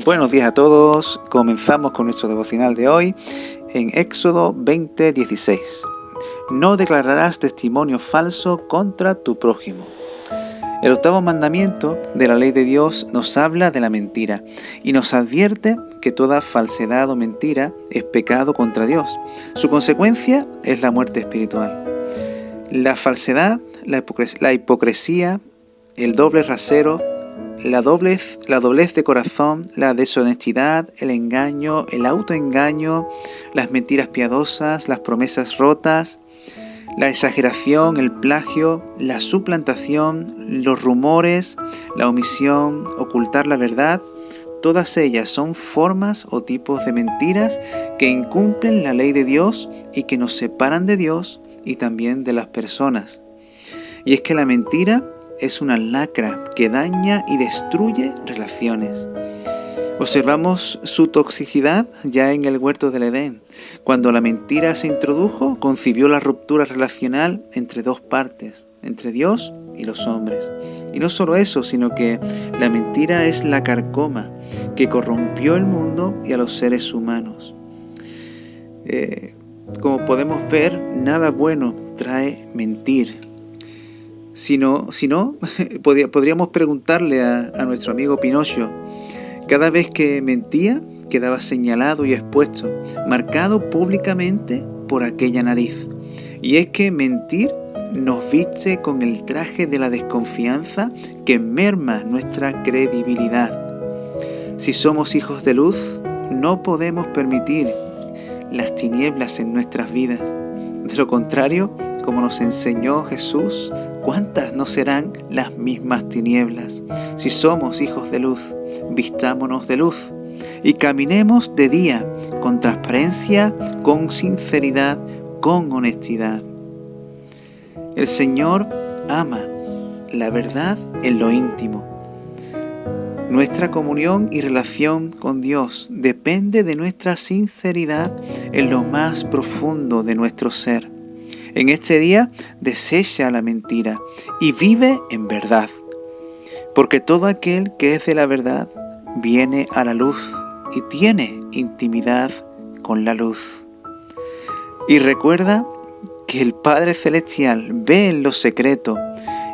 Buenos días a todos. Comenzamos con nuestro devocional de hoy en Éxodo 20:16. No declararás testimonio falso contra tu prójimo. El octavo mandamiento de la ley de Dios nos habla de la mentira y nos advierte que toda falsedad o mentira es pecado contra Dios. Su consecuencia es la muerte espiritual. La falsedad, la, hipocresía, el doble rasero, la doblez, la doblez de corazón, la deshonestidad, el engaño, el autoengaño, las mentiras piadosas, las promesas rotas, la exageración, el plagio, la suplantación, los rumores, la omisión, ocultar la verdad, todas ellas son formas o tipos de mentiras que incumplen la ley de Dios y que nos separan de Dios y también de las personas. Y es que la mentira es una lacra que daña y destruye relaciones. Observamos su toxicidad ya en el huerto del Edén. Cuando la mentira se introdujo, concibió la ruptura relacional entre dos partes, entre Dios y los hombres. Y no solo eso, sino que la mentira es la carcoma que corrompió el mundo y a los seres humanos. Eh, como podemos ver, nada bueno trae mentir. Si no, si no podríamos preguntarle a, nuestro amigo Pinocho, cada vez que mentía, quedaba señalado y expuesto, marcado públicamente por aquella nariz. Y es que mentir nos viste con el traje de la desconfianza que merma nuestra credibilidad. Si somos hijos de luz, no podemos permitir las tinieblas en nuestras vidas. De lo contrario, como nos enseñó Jesús, ¿cuántas no serán las mismas tinieblas? Si somos hijos de luz, vistámonos de luz y caminemos de día con transparencia, con sinceridad, con honestidad. El Señor ama la verdad en lo íntimo. Nuestra comunión y relación con Dios depende de nuestra sinceridad en lo más profundo de nuestro ser. En este día desecha la mentira y vive en verdad. Porque todo aquel que es de la verdad viene a la luz y tiene intimidad con la luz. Y recuerda que el Padre Celestial ve en lo secreto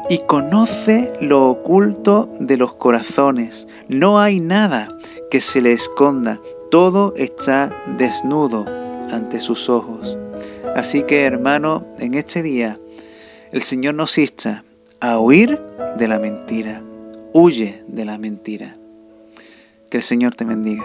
y conoce lo oculto de los corazones. No hay nada que se le esconda, todo está desnudo ante sus ojos. Así que hermano, en este día el Señor nos insta a huir de la mentira. Huye de la mentira. Que el Señor te bendiga.